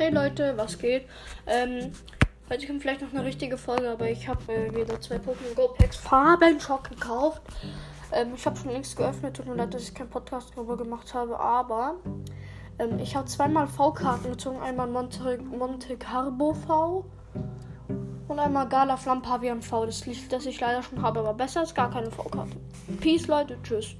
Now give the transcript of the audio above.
Hey Leute, was geht? Ähm, heute kommt vielleicht noch eine richtige Folge, aber ich habe äh, wieder zwei Pokémon Go Packs Farbenschock gekauft. Ähm, ich habe schon längst geöffnet, tut mir leid, dass ich keinen Podcast darüber gemacht habe, aber ähm, ich habe zweimal V-Karten gezogen. Einmal Monte, Monte Carbo V und einmal Gala Flampavian V. Das Lied, das ich leider schon habe, aber besser als gar keine V-Karte. Peace, Leute. Tschüss.